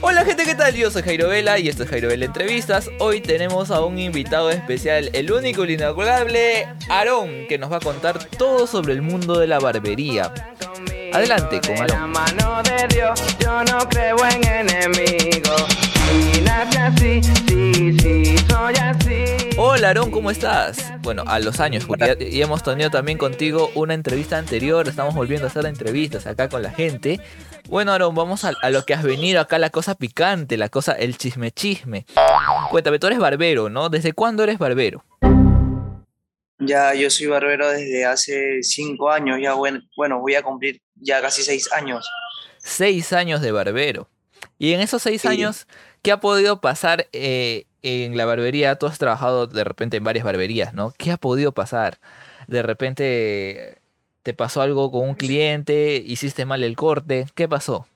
Hola gente, ¿qué tal? Yo soy Jairo Vela y esto es Jairo Vela Entrevistas. Hoy tenemos a un invitado especial, el único y inigualable Aarón, que nos va a contar todo sobre el mundo de la barbería. Adelante con Aarón. Así, sí, sí, soy así. Hola Aarón, ¿cómo estás? Bueno, a los años, porque ya, ya hemos tenido también contigo una entrevista anterior, estamos volviendo a hacer entrevistas acá con la gente. Bueno, Aarón, vamos a, a lo que has venido acá, la cosa picante, la cosa, el chisme chisme. Cuéntame, tú eres barbero, ¿no? ¿Desde cuándo eres barbero? Ya, yo soy barbero desde hace cinco años, ya bueno, bueno, voy a cumplir ya casi seis años. Seis años de barbero. Y en esos seis Sí. años, ¿qué ha podido pasar eh, en la barbería? Tú has trabajado de repente en varias barberías, ¿no? ¿Qué ha podido pasar? De repente te pasó algo con un cliente, hiciste mal el corte, ¿qué pasó?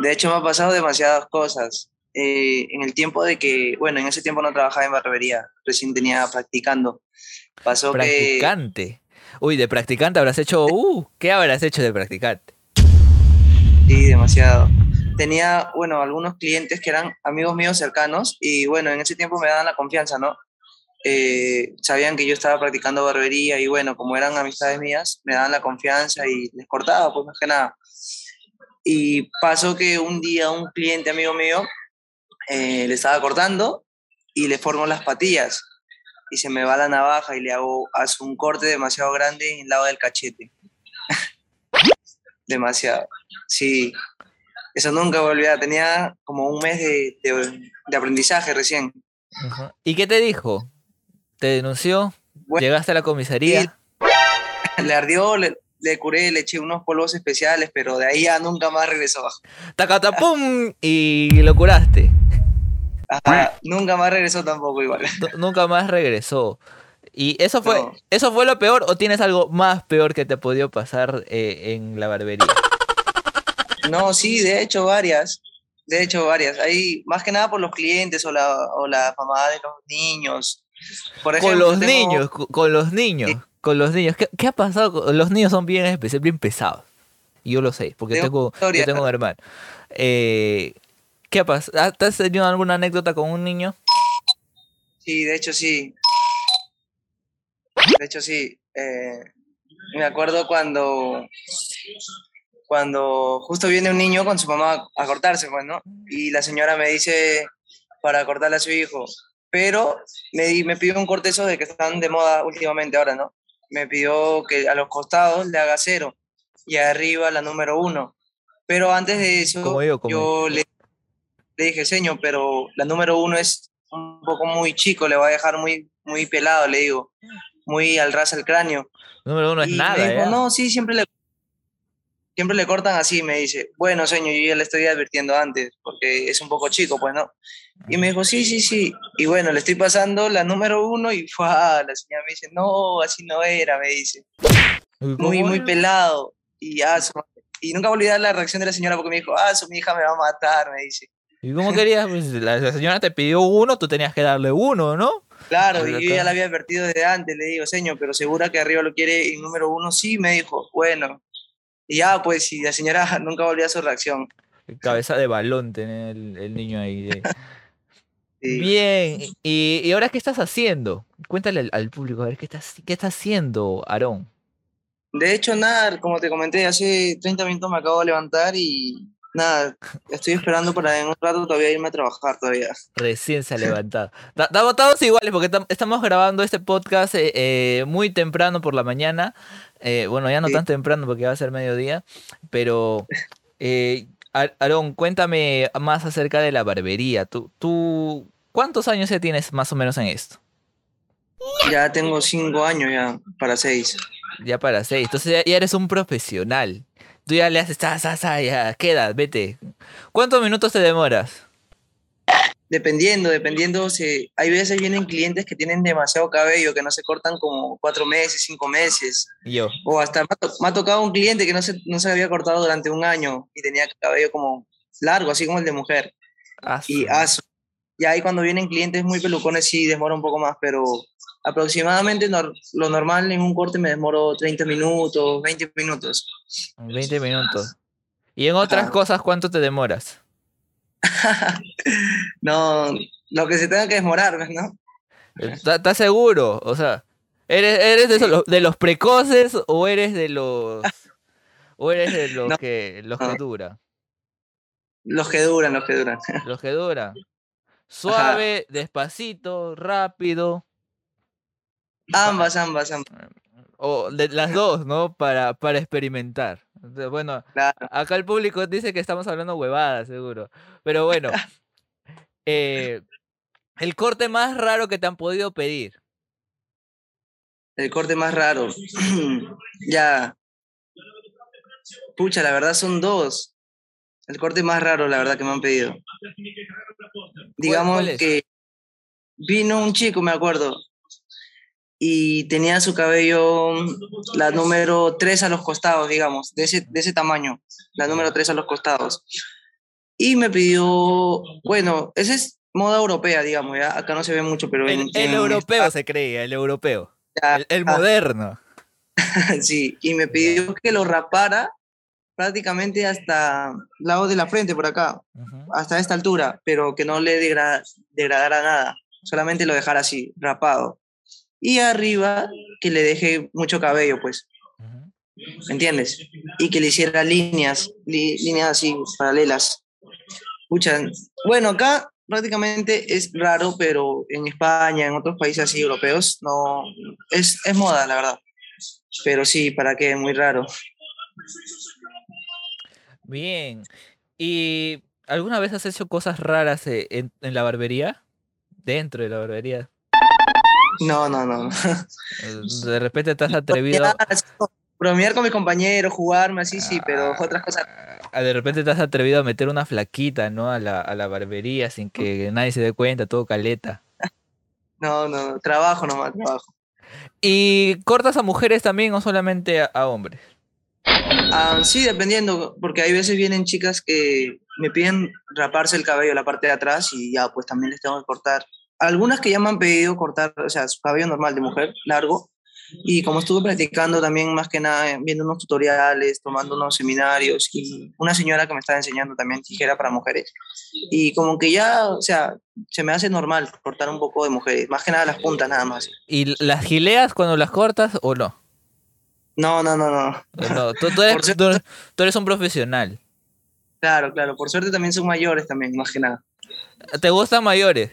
De hecho, me ha pasado demasiadas cosas. Eh, en el tiempo de que, bueno, en ese tiempo no trabajaba en barbería, recién tenía practicando. Pasó que, Practicante. Uy, de practicante habrás hecho, uh, ¿qué habrás hecho de practicante? sí, demasiado. Tenía, bueno, algunos clientes que eran amigos míos cercanos y, bueno, en ese tiempo me daban la confianza, ¿no? Eh, sabían que yo estaba practicando barbería y, bueno, como eran amistades mías, me daban la confianza y les cortaba, pues más que nada. Y pasó que un día un cliente amigo mío eh, le estaba cortando y le formo las patillas y se me va la navaja y le hago hace un corte demasiado grande en el lado del cachete. demasiado. Sí, eso nunca volví a. Tenía como un mes de, de- de aprendizaje recién. ¿Y qué te dijo? ¿Te denunció? Bueno, ¿Llegaste a la comisaría? Le ardió, le, le curé, le eché unos polvos especiales, pero de ahí ya nunca más regresó. ¡Tacatapum! Y lo curaste. Ajá, nunca más regresó tampoco igual. Nu- Nunca más regresó. ¿Y eso fue, No. eso fue lo peor o tienes algo más peor que te ha podido pasar eh, en la barbería? No, sí, de hecho varias. De hecho varias. Ahí, más que nada por los clientes o la, o la mamá de los niños. Por con ejemplo, los tengo- niños, co- con los niños, con los niños. ¿Qué, qué ha pasado? con- Los niños son bien especiales, bien pesados. Yo lo sé, porque Tengo yo tengo un hermano. Eh, ¿Qué ha pasado? ¿Te has tenido alguna anécdota con un niño? Sí, de hecho sí. De hecho sí. Eh, me acuerdo cuando, cuando justo viene un niño con su mamá a cortarse, pues, ¿no? Y la señora me dice para cortarle a su hijo. Pero me, me pidió un corte esos de que están de moda últimamente ahora, ¿no? Me pidió que a los costados le haga cero y arriba la número uno. Pero antes de eso, Como yo, como yo le, le dije, señor, pero la número uno es un poco muy chico, le va a dejar muy, muy pelado, le digo, muy al ras al cráneo. Número uno es y nada, me dijo, ¿ya? no, sí, siempre le, siempre le cortan así, me dice, bueno, señor, yo ya le estoy advirtiendo antes, porque es un poco chico, pues, ¿no? Y me dijo, sí, sí, sí. Y bueno, le estoy pasando la número uno y fue, la señora me dice, no, así no era, me dice, Uy, muy, ¿cómo muy pelado. Y, ah, su- y nunca voy a olvidar la reacción de la señora porque me dijo, ah, su mi hija me va a matar, me dice. ¿Y cómo querías? Pues, la, la señora te pidió uno, tú tenías que darle uno, ¿no? Claro, Pero y yo ya la había advertido desde antes, le digo, señor, pero segura que arriba lo quiere en número uno, sí, me dijo, bueno. Y ya, pues, y la señora nunca volvió a su reacción. Cabeza de balón tenía el, el niño ahí. Sí. Bien, ¿y, y ahora qué estás haciendo? Cuéntale al, al público, a ver, ¿qué estás, qué estás haciendo, Aarón? De hecho, nada, como te comenté, hace 30 minutos me acabo de levantar y nada, estoy esperando para en un rato todavía irme a trabajar todavía. Recién se ha levantado. Estamos todos iguales porque tam- estamos grabando este podcast eh, eh, muy temprano por la mañana. Eh, bueno, ya no Sí. tan temprano porque va a ser mediodía. Pero, Ar- Aarón, cuéntame más acerca de la barbería. ¿Tú, tú, ¿Cuántos años ya tienes más o menos en esto? Ya tengo cinco años ya, para seis. Ya para seis. Entonces ya eres un profesional. Tú ya le haces, sa, sa, ya, queda, vete. ¿Cuántos minutos te demoras? Dependiendo, dependiendo, se, hay veces vienen clientes que tienen demasiado cabello, que no se cortan como cuatro meses, cinco meses. Yo. O hasta me ha, to- me ha tocado un cliente que no se, no se había cortado durante un año y tenía cabello como largo, así como el de mujer. Ah, Y aso. Ya ahí cuando vienen clientes muy pelucones sí demora un poco más, pero aproximadamente lo normal en un corte me demoro 30 minutos, 20 minutos. 20 minutos. ¿Y en otras cosas cuánto te demoras? no, lo que se tenga que desmorar, pues, ¿no? ¿Estás estás seguro? O sea, ¿eres, eres de, esos- de los precoces o eres de los... o eres de los No, que los que no. dura? Los que duran, los que duran. Los que dura. Suave, despacito, rápido. Ambas, ambas, ambas. O de las dos, ¿no? Para, para experimentar. Bueno, Claro. acá el público dice que estamos hablando huevadas, seguro. Pero bueno, eh, el corte más raro que te han podido pedir. El corte más raro. ya. Pucha, la verdad son dos. El corte más raro, la verdad, que me han pedido. Digamos que vino un chico, me acuerdo, y tenía su cabello, la número 3 a los costados, digamos, de ese, de ese tamaño, la número 3 a los costados. Y me pidió, bueno, esa es moda europea, digamos, ya acá no se ve mucho, pero en, El, el en europeo se creía, el europeo. España, El, el ah, moderno. Sí, y me pidió que lo rapara prácticamente hasta el lado de la frente, por acá, hasta esta altura, pero que no le degra- degradara nada, solamente lo dejara así, rapado. Y arriba que le deje mucho cabello, pues. ¿me entiendes? Y que le hiciera líneas, li- líneas así, paralelas. Pucha, bueno, acá prácticamente es raro, pero en España, en otros países así europeos, no, es, es moda, la verdad. Pero sí, ¿para qué? Muy raro. Bien. ¿Y alguna vez has hecho cosas raras eh, en, en la barbería? Dentro de la barbería. No, no, no. De repente te has atrevido. Bromear con mis compañeros, jugarme así, sí, pero otras cosas. Ah, De repente te has atrevido a meter una flaquita, ¿no? A la, a la barbería sin que nadie se dé cuenta, todo caleta. No, no, no, trabajo nomás, trabajo. ¿Y cortas a mujeres también o solamente a, a hombres? Ah, sí, dependiendo, porque hay veces vienen chicas que me piden raparse el cabello, la parte de atrás, y ya, pues también les tengo que cortar. Algunas que ya me han pedido cortar, o sea, su cabello normal de mujer, largo, y como estuve practicando también, más que nada, eh, viendo unos tutoriales, tomando unos seminarios, y una señora que me estaba enseñando también tijera para mujeres, y como que ya, o sea, se me hace normal cortar un poco de mujeres, más que nada las puntas nada más. ¿Y las gileas cuando las cortas o no? No, no, no, no. ¿O no? Tú, tú eres, tú tú eres un profesional. Claro, claro, por suerte también son mayores también, más que nada. ¿Te gustan mayores?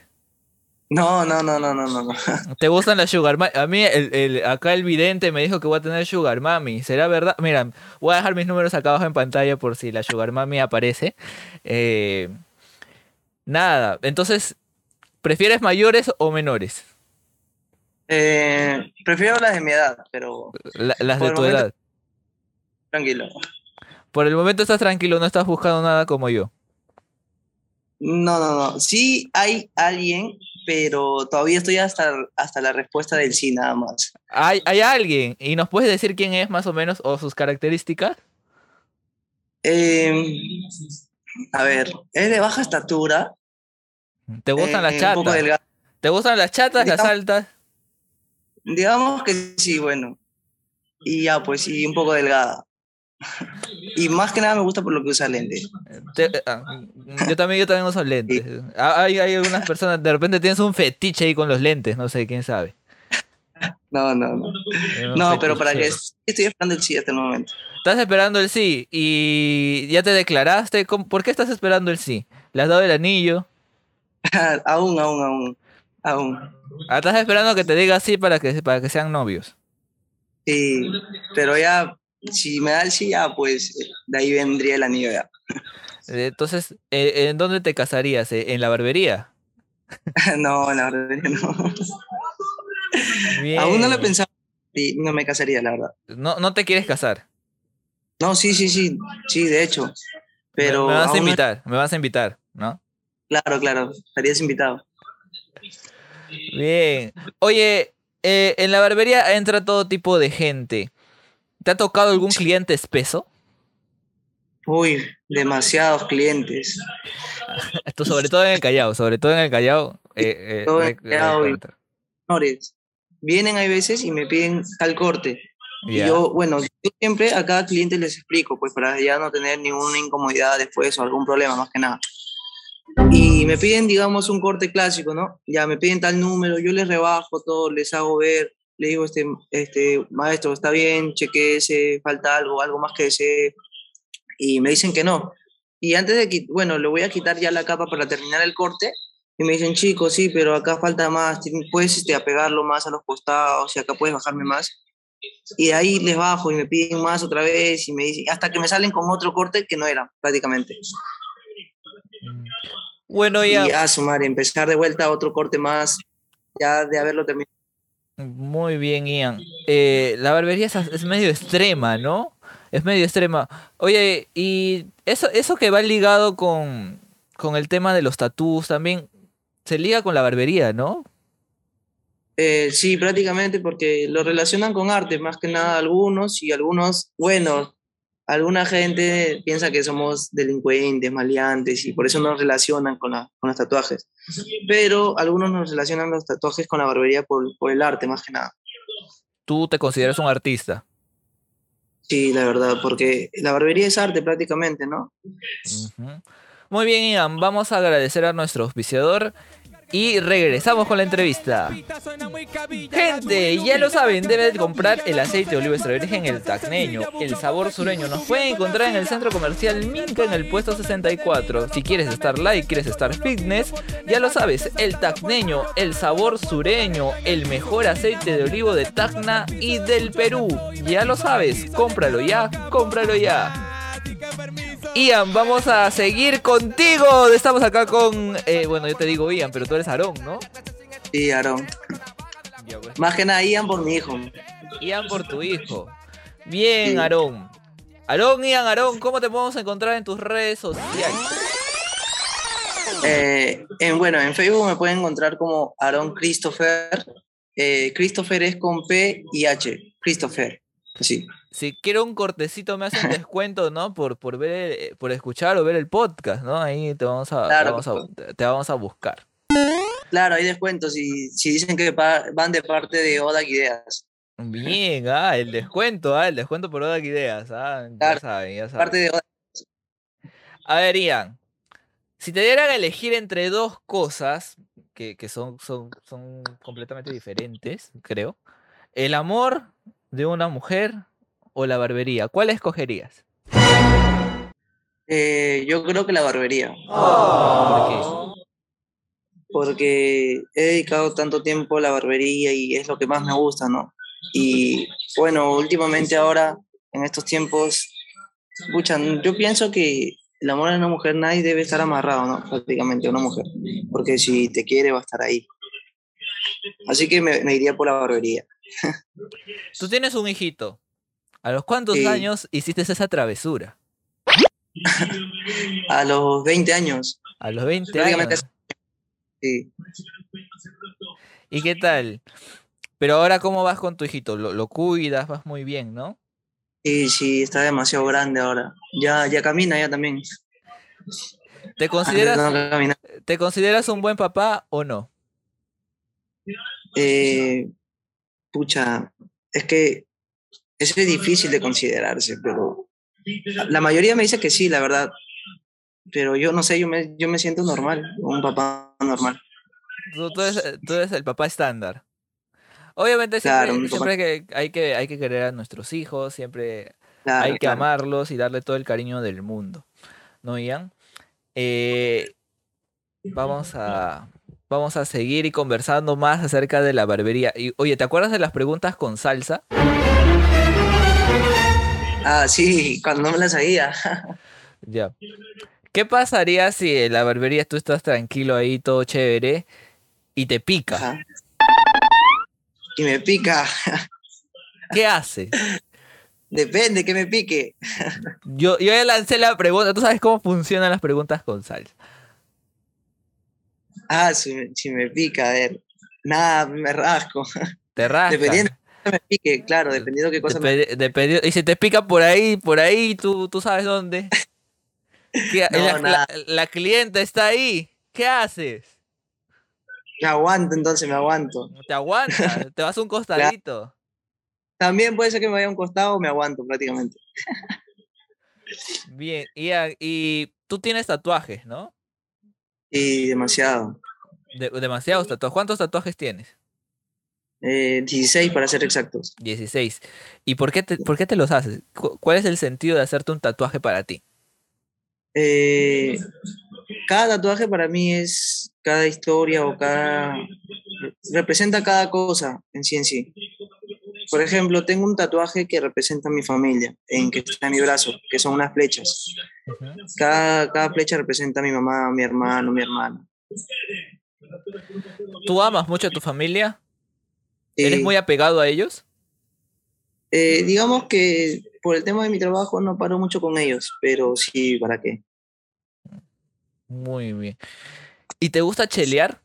No, no, no, no, no, no. ¿Te gustan las sugar mami? A mí el, el- acá el vidente me dijo que voy a tener sugar mami. ¿Será verdad? Mira, voy a dejar mis números acá abajo en pantalla por si la sugar mami aparece. Eh, nada, entonces, ¿prefieres mayores o menores? Eh, prefiero las de mi edad, pero La- las de tu momento- edad. tranquilo. Por el momento estás tranquilo, no estás buscando nada como yo. No, no, no. Sí hay alguien, pero todavía estoy hasta, hasta la respuesta del sí, nada más. ¿Hay, hay alguien? ¿Y nos puedes decir quién es más o menos o sus características? Eh, a ver, es de baja estatura. ¿Te gustan las eh, chatas? ¿Te gustan las chatas, las altas? Digamos que sí, bueno. Y ya, pues sí, un poco delgada. Y más que nada me gusta por lo que usa lentes. Te- ah, yo también, yo también uso lentes. Hay, hay algunas personas, de repente tienes un fetiche ahí con los lentes, no sé, quién sabe. No, no, no. Eh, No, pero para que estoy esperando el sí hasta el momento. Estás esperando el sí y ya te declaraste. ¿Cómo- ¿Por qué estás esperando el sí? ¿Le has dado el anillo? aún, aún, aún. Aún. Ah, estás esperando que te diga sí para que, para que sean novios. Sí, pero ya, si me da el sí, ya, pues de ahí vendría el anillo ya. Eh, Entonces, eh, ¿en dónde te casarías? Eh, ¿En la barbería? no, la verdad que no. Aún no lo he pensado. Sí, no me casaría, la verdad. No, no te quieres casar. No, sí, sí, sí, sí, de hecho. Me- Pero me, vas a aún no- invitar, me vas a invitar, ¿no? claro, claro, estarías invitado. Bien. Oye, eh, en la barbería entra todo tipo de gente. ¿Te ha tocado algún cliente espeso? Uy, demasiados clientes. Esto sobre todo en el Callao, sobre todo en el Callao. eh, eh, Todo en el Callao y- vienen hay veces y me piden tal corte. Y yo, bueno, yo siempre a cada cliente les explico, pues para ya no tener ninguna incomodidad después o algún problema, más que nada. Y me piden, digamos, un corte clásico, ¿no? Ya me piden tal número, yo les rebajo todo, les hago ver, le digo, este, este maestro, está bien, chequeese, falta algo, algo más que desee. Y me dicen que no. Y antes de bueno, le voy a quitar ya la capa para terminar el corte. Y me dicen, chicos, sí, pero acá falta más, puedes este, apegarlo más a los costados y acá puedes bajarme más. Y de ahí les bajo y me piden más otra vez y me dicen, hasta que me salen con otro corte que no era prácticamente. Bueno, ya. Y a sumar, empezar de vuelta otro corte más, ya de haberlo terminado. Muy bien, Ian. Eh, la barbería es, es, medio extrema, ¿no? Es medio extrema. Oye, y eso, eso que va ligado con, con el tema de los tatús también, se liga con la barbería, ¿no? Eh, sí, prácticamente porque lo relacionan con arte, más que nada algunos, y algunos, bueno, alguna gente piensa que somos delincuentes, maleantes, y por eso nos relacionan con, la, con los tatuajes. Pero algunos nos relacionan los tatuajes con la barbería por, por el arte, más que nada. ¿Tú te consideras un artista? Sí, la verdad, porque la barbería es arte prácticamente, ¿no? Uh -huh. Muy bien, Ian, vamos a agradecer a nuestro auspiciador y regresamos con la entrevista. Gente, ya lo saben, deben comprar el aceite de oliva extra virgen el tacneño, el sabor sureño. Nos pueden encontrar en el centro comercial Minca en el puesto 64. Si quieres estar light, quieres estar fitness, ya lo sabes, el tacneño, el sabor sureño, el mejor aceite de olivo de Tacna y del Perú. Ya lo sabes, cómpralo ya, cómpralo ya. Ian, vamos a seguir contigo. Estamos acá con. Eh, bueno, yo te digo Ian, pero tú eres Aarón, ¿no? Sí, Aarón. Pues. Más que nada, Ian por mi hijo. Ian por tu hijo. Bien, sí. Aarón. Aarón, Ian, Aarón, ¿cómo te podemos encontrar en tus redes sociales? Eh, en, bueno, en Facebook me pueden encontrar como Aarón Christopher. Eh, Christopher es con P y H. Christopher. Sí si quiero un cortecito me hacen descuento, ¿no? Por, por ver, por escuchar o ver el podcast, ¿no? Ahí te vamos a, claro, te, vamos a te vamos a buscar. Claro, hay descuentos si, si dicen que van de parte de Odak Ideas. Bien, ah, el descuento, ah, el descuento por Odak Ideas, ah, claro, ya saben, ya saben. Parte de Odak. A ver, Ian, si te dieran a elegir entre dos cosas que, que son, son, son completamente diferentes, creo, el amor de una mujer o la barbería? ¿Cuál escogerías? Eh, yo creo que la barbería. Oh. ¿Por qué? Porque he dedicado tanto tiempo a la barbería y es lo que más me gusta, ¿no? Y bueno, últimamente ahora, en estos tiempos, escucha, yo pienso que el amor a una mujer nadie debe estar amarrado, ¿no? Prácticamente a una mujer. Porque si te quiere va a estar ahí. Así que me, me iría por la barbería. Tú tienes un hijito. ¿A los cuántos años hiciste esa travesura? a los 20 años. A los 20 años. Sí. ¿Y qué tal? Pero ahora, ¿cómo vas con tu hijito? ¿Lo, lo cuidas? Vas muy bien, ¿no? Sí, sí, está demasiado grande ahora. Ya, ya camina, ya también. ¿Te consideras, no ¿Te consideras un buen papá o no? Eh, pucha, es que eso es difícil de considerarse, pero la mayoría me dice que sí, la verdad. Pero yo no sé, yo me, yo me siento normal, un papá normal. Tú, tú, eres, tú eres el papá estándar. Obviamente siempre, claro, siempre que hay, que hay que querer a nuestros hijos, siempre claro, hay que claro. amarlos y darle todo el cariño del mundo. ¿No, Ian? Eh, vamos a vamos a seguir y conversando más acerca de la barbería. Y, oye, ¿te acuerdas de las preguntas con salsa? Ah, sí, cuando no me la sabía. ya. ¿Qué pasaría si en la barbería tú estás tranquilo ahí, todo chévere, y te pica? Ajá. Y me pica. ¿Qué hace? Depende que me pique. yo, yo ya lancé la pregunta. ¿Tú sabes cómo funcionan las preguntas con salsa? Ah, si me, si me pica, a ver. Nada, me rasco. Te rascas. Dependiendo me pique, claro, dependiendo qué cosa Dep me... dependiendo, Y si te pica por ahí, por ahí, tú, tú sabes dónde. ¿Qué, no, la, la, la, clienta está ahí. ¿Qué haces? Me aguanto, entonces me aguanto. Te aguantas, te vas a un costadito. Claro. También puede ser que me vaya a un costado o me aguanto prácticamente. Bien, y, y tú tienes tatuajes, ¿no? Y demasiado. De- demasiados tatuajes. ¿Cuántos tatuajes tienes? Eh, 16 para ser exactos. 16. ¿Y por qué te, por qué te los haces? Cu- ¿Cuál es el sentido de hacerte un tatuaje para ti? Eh, cada tatuaje para mí es cada historia o cada... representa cada cosa en sí en sí. Por ejemplo, tengo un tatuaje que representa a mi familia, en que está en mi brazo, que son unas flechas. Cada, cada flecha representa a mi mamá, mi hermano, mi hermana. ¿Tú amas mucho a tu familia? ¿Eres Eh, muy apegado a ellos? eh, digamos que por el tema de mi trabajo no paro mucho con ellos, pero sí, ¿para qué? Muy bien. ¿Y te gusta chelear?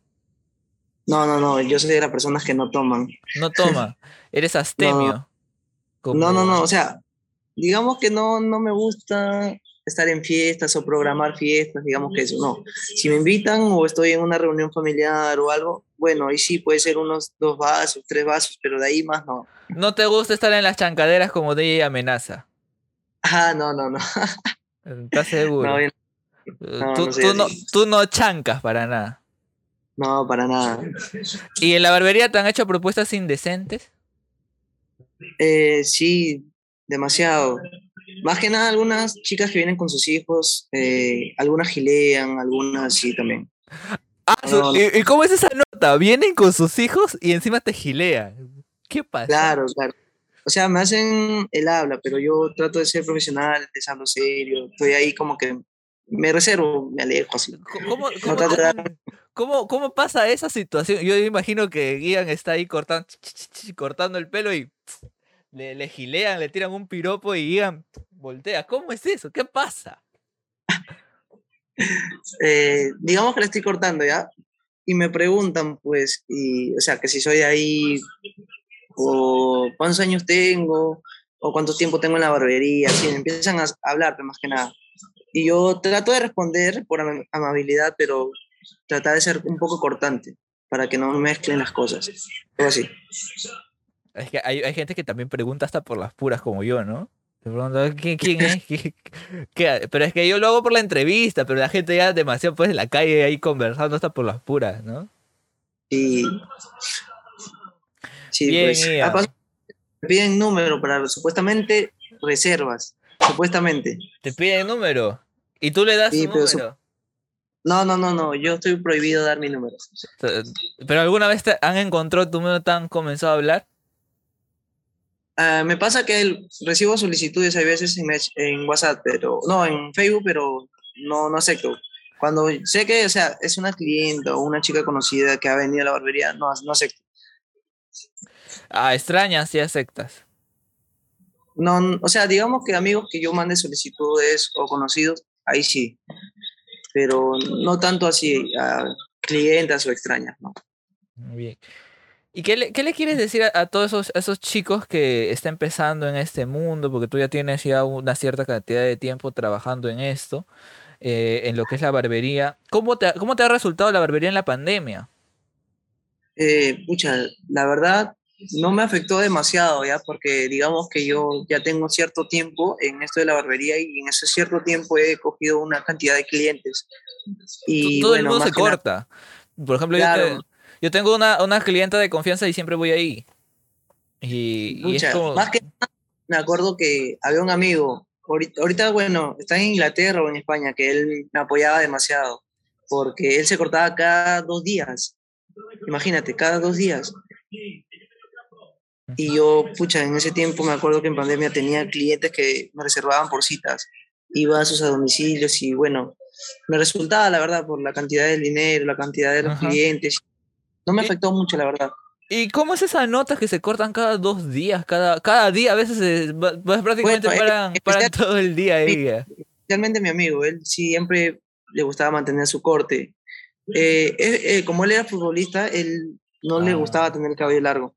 No, no, no, yo soy de las personas que no toman. No toma. Eres astemio. No, no, Como- no, o sea, digamos que no, no me gusta estar en fiestas o programar fiestas, digamos que eso, no. Si me invitan o estoy en una reunión familiar o algo, bueno, ahí sí puede ser unos dos vasos, tres vasos, pero de ahí más no. No te gusta estar en las chancaderas como DJ amenaza. Ah, no, no, no. ¿Estás seguro? No, yo- Eh, no, tú, no tú no, tú no chancas para nada. no, para nada. ¿Y en la barbería te han hecho propuestas indecentes? Eh, sí, demasiado. Más que nada algunas chicas que vienen con sus hijos, eh, algunas gilean, algunas sí también. Ah, No. ¿Y, cómo es esa nota? Vienen con sus hijos y encima te gilean. ¿Qué pasa? Claro, claro. O sea, me hacen el habla, pero yo trato de ser profesional, les hablo serio, estoy ahí como que me reservo, me alejo así. ¿Cómo, cómo, de cómo- cómo pasa esa situación? Yo imagino que Ian está ahí cortando, cortando el pelo y le, le gilean, le tiran un piropo y Ian voltea. ¿Cómo es eso? ¿Qué pasa? Eh, digamos que le estoy cortando ya, y me preguntan, pues, y, o sea, que si soy de ahí, o cuántos años tengo, o cuánto tiempo tengo en la barbería, así, empiezan a hablar, más que nada. Y yo trato de responder por ama- amabilidad, pero tratar de ser un poco cortante, para que no mezclen las cosas. Así. Es que hay, hay gente que también pregunta hasta por las puras como yo, ¿no? Te ¿quién, quién es? ¿Qué- qué- Pero es que yo lo hago por la entrevista, pero la gente ya demasiado pues en la calle ahí conversando hasta por las puras, ¿no? Y sí, Bien, pues, me piden número para supuestamente reservas, supuestamente. Te piden número y tú le das Sí, tu pero su- número. No, no, no, no, yo estoy prohibido dar mi número. Te- Pero alguna vez te han encontrado tu número, te han comenzado a hablar. Ah, me pasa que el- recibo solicitudes a veces en, en WhatsApp, pero no, en Facebook, pero no, no acepto. Cuando sé que, o sea, es una clienta o una chica conocida que ha venido a la barbería, no, no acepto. Ah, extrañas y aceptas. No, o sea, digamos que amigos que yo mande solicitudes o conocidos, ahí sí. Pero no tanto así a clientas o extrañas, ¿no? Muy Bien. ¿Y qué le, qué le quieres decir a, a todos esos, a esos chicos que están empezando en este mundo? Porque tú ya tienes ya una cierta cantidad de tiempo trabajando en esto, eh, en lo que es la barbería. ¿Cómo te, ha- ¿Cómo te ha resultado la barbería en la pandemia? Eh, pucha, la verdad no me afectó demasiado ya, porque digamos que yo ya tengo cierto tiempo en esto de la barbería y en ese cierto tiempo he cogido una cantidad de clientes. Y todo el mundo se corta. Por ejemplo, yo, Claro. te- yo tengo una, una clienta de confianza y siempre voy ahí. Y, y es como... más que nada, me acuerdo que había un amigo, ahorita, ahorita, bueno, está en Inglaterra o en España, que él me apoyaba demasiado, porque él se cortaba cada dos días. Imagínate, cada dos días. Y yo, pucha, en ese tiempo me acuerdo que en pandemia tenía clientes que me reservaban por citas. Iba a sus a domicilios y bueno, me resultaba, la verdad, por la cantidad del dinero, la cantidad de los Ajá. clientes. No me afectó mucho, la verdad. ¿Y cómo es esas notas que se cortan cada dos días? Cada, cada día, a veces se- prácticamente Bueno, paran, paran todo el día ahí. especialmente mi amigo, él siempre le gustaba mantener su corte. Eh, eh, eh, como él era futbolista, él no le Ah. gustaba tener el cabello largo.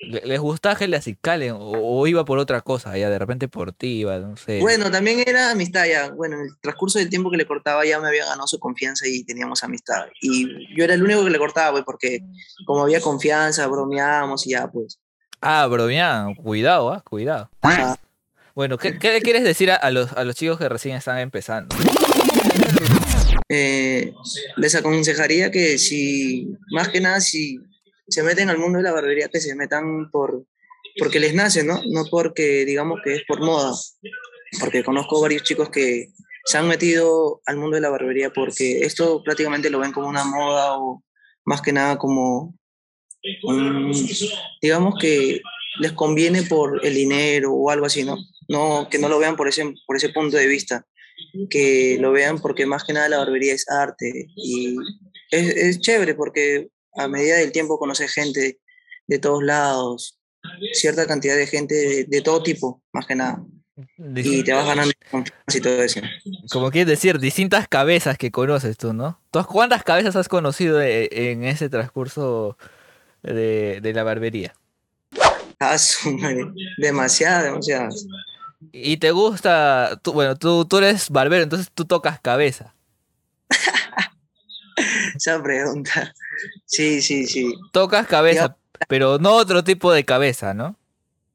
Le- ¿Les gustaba que le acicalen o, o iba por otra cosa? Ya de repente por ti iba, no sé. Bueno, también era amistad ya. Bueno, en el transcurso del tiempo que le cortaba ya me había ganado su confianza y teníamos amistad. Y yo era el único que le cortaba, pues, porque como había confianza, bromeábamos y ya, pues. Ah, bromean, cuidado, ah, cuidado. ajá. Bueno, ¿qué, qué le quieres decir a, a los, a los chicos que recién están empezando? eh, les aconsejaría que si, más que nada, si se meten al mundo de la barbería, que se metan por, porque les nace, ¿no? No porque digamos que es por moda. Porque conozco varios chicos que se han metido al mundo de la barbería porque esto prácticamente lo ven como una moda o más que nada como un, digamos que les conviene por el dinero o algo así, ¿no? No, que no lo vean por ese, por ese punto de vista, que lo vean porque más que nada la barbería es arte y es, es chévere porque a medida del tiempo conoces gente de todos lados, cierta cantidad de gente de, de todo tipo, más que nada. Y te vas ganando confianza y todo eso. Como quieres decir, distintas cabezas que conoces tú, ¿no? ¿Tú cuántas cabezas has conocido e- en ese transcurso de, de la barbería? Ah, demasiadas, demasiadas. Y te gusta, tú, bueno, tú, tú eres barbero, entonces tú tocas cabeza. Esa pregunta. Sí, sí, sí. Tocas cabeza, pero no otro tipo de cabeza, ¿no?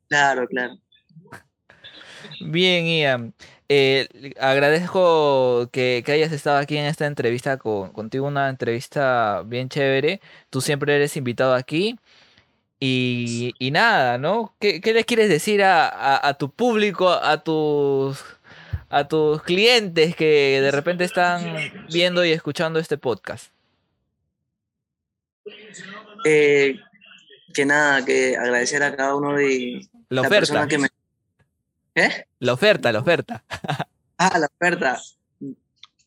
Claro, claro. Bien, Ian. Eh, agradezco que, que hayas estado aquí en esta entrevista con, contigo, una entrevista bien chévere. Tú siempre eres invitado aquí. Y, y nada, ¿no? ¿Qué, qué les quieres decir a, a- a tu público, a tus, a tus clientes que de repente están viendo y escuchando este podcast? Eh, que nada, que agradecer a cada uno de La la persona que me... ¿Eh? la oferta, la oferta. Ah, la oferta.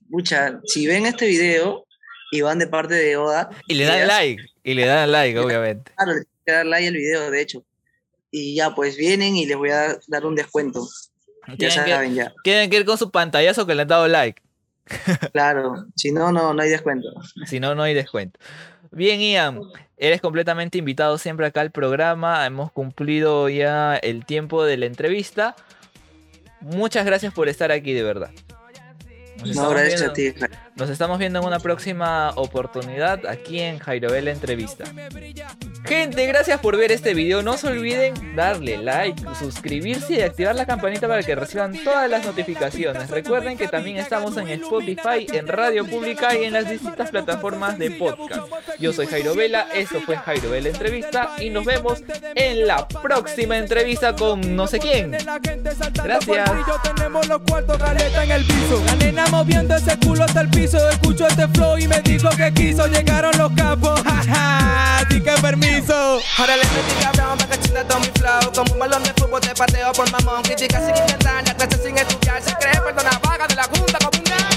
Mucha, si ven este video y van de parte de Oda, Y le dan like, y le dan like, obviamente. claro, que dar like al video, de hecho. Y ya, pues vienen y les voy a dar un descuento. Ya Tienen que, saben, ya. tienen que ir con su pantallazo que le han dado like. Claro, si no, no, no hay descuento. Si no, no hay descuento. Bien, Ian, eres completamente invitado siempre acá al programa. Hemos cumplido ya el tiempo de la entrevista. Muchas gracias por estar aquí, de verdad. Nos No, estamos viendo- a ti. Nos estamos viendo en una próxima oportunidad aquí en Jairo Vela Entrevista. Gente, gracias por ver este video. No se olviden darle like, suscribirse y activar la campanita para que reciban todas las notificaciones. Recuerden que también estamos en Spotify, en Radio Pública y en las distintas plataformas de podcast. Yo soy Jairo Vela, eso fue Jairo Vela Entrevista y nos vemos en la próxima entrevista con no sé quién. Gracias. Así que permiso. Ahora le metí cabrón para que chinga todo mi flow. Como un balón de fútbol te pateo por mamón. Crítica sin inventar, la clase sin estudiar. Se cree perdona vaga de la junta como un